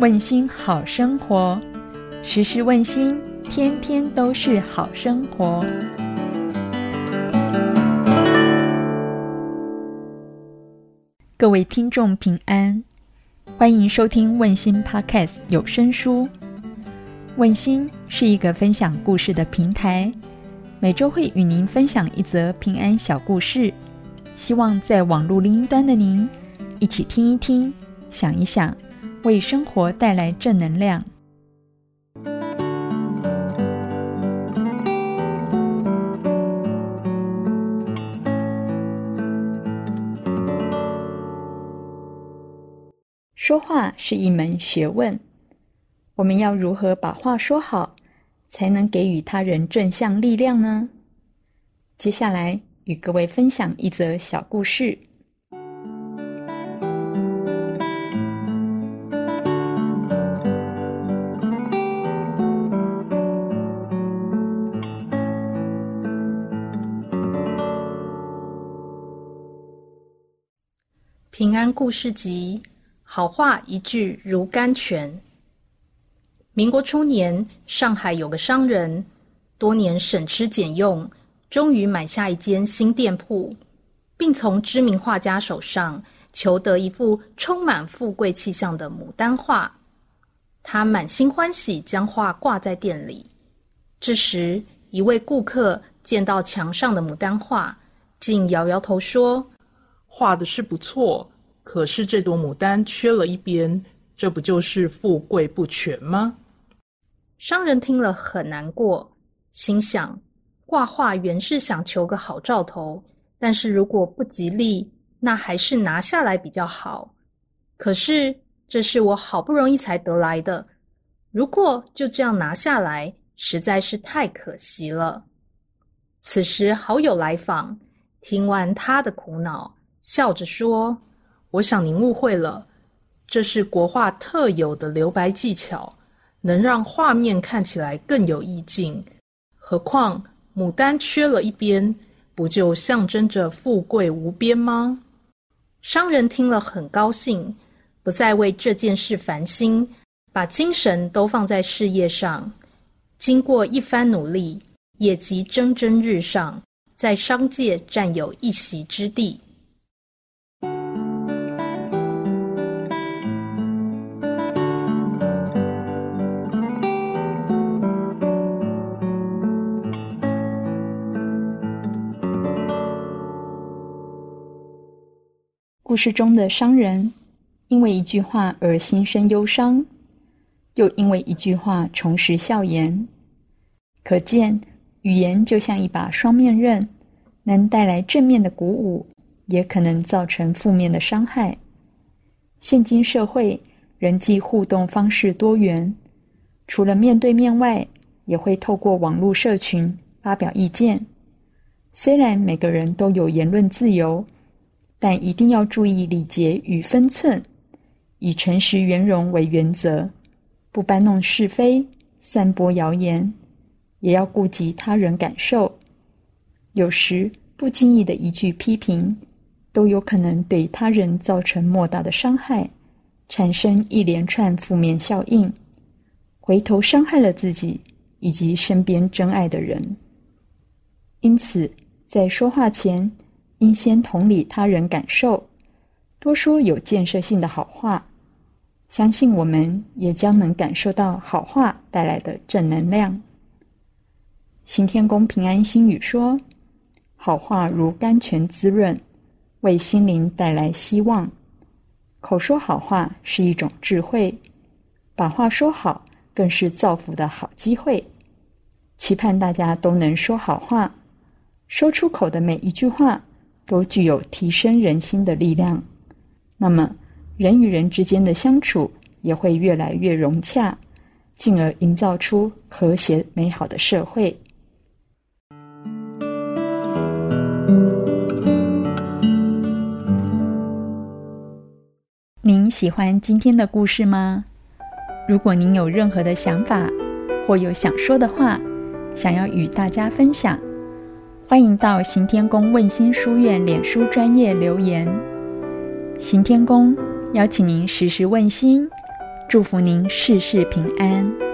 问心好生活，时时问心，天天都是好生活。各位听众平安，欢迎收听问心 Podcast 有声书。问心是一个分享故事的平台，每周会与您分享一则平安小故事，希望在网络另一端的您一起听一听，想一想。为生活带来正能量。说话是一门学问，我们要如何把话说好，才能给予他人正向力量呢？接下来与各位分享一则小故事。平安故事集，好话一句如甘泉。民国初年，上海有个商人，多年省吃俭用，终于买下一间新店铺，并从知名画家手上求得一幅充满富贵气象的牡丹画。他满心欢喜，将画挂在店里。这时，一位顾客见到墙上的牡丹画，竟摇摇头说。画的是不错，可是这朵牡丹缺了一边，这不就是富贵不全吗？商人听了很难过，心想：挂画原是想求个好兆头，但是如果不吉利，那还是拿下来比较好。可是这是我好不容易才得来的，如果就这样拿下来，实在是太可惜了。此时好友来访，听完他的苦恼。笑着说：“我想您误会了，这是国画特有的留白技巧，能让画面看起来更有意境。何况牡丹缺了一边，不就象征着富贵无边吗？”商人听了很高兴，不再为这件事烦心，把精神都放在事业上。经过一番努力，业绩蒸蒸日上，在商界占有一席之地。故事中的商人，因为一句话而心生忧伤，又因为一句话重拾笑颜。可见，语言就像一把双面刃，能带来正面的鼓舞，也可能造成负面的伤害。现今社会人际互动方式多元，除了面对面外，也会透过网络社群发表意见。虽然每个人都有言论自由。但一定要注意礼节与分寸，以诚实圆融为原则，不搬弄是非、散播谣言，也要顾及他人感受。有时不经意的一句批评，都有可能对他人造成莫大的伤害，产生一连串负面效应，回头伤害了自己以及身边真爱的人。因此，在说话前，应先同理他人感受，多说有建设性的好话，相信我们也将能感受到好话带来的正能量。行天宫平安心语说：“好话如甘泉滋润，为心灵带来希望。口说好话是一种智慧，把话说好更是造福的好机会。期盼大家都能说好话，说出口的每一句话。”都具有提升人心的力量，那么人与人之间的相处也会越来越融洽，进而营造出和谐美好的社会。您喜欢今天的故事吗？如果您有任何的想法或有想说的话，想要与大家分享。欢迎到行天宫问心书院脸书专业留言。行天宫邀请您时时问心，祝福您事事平安。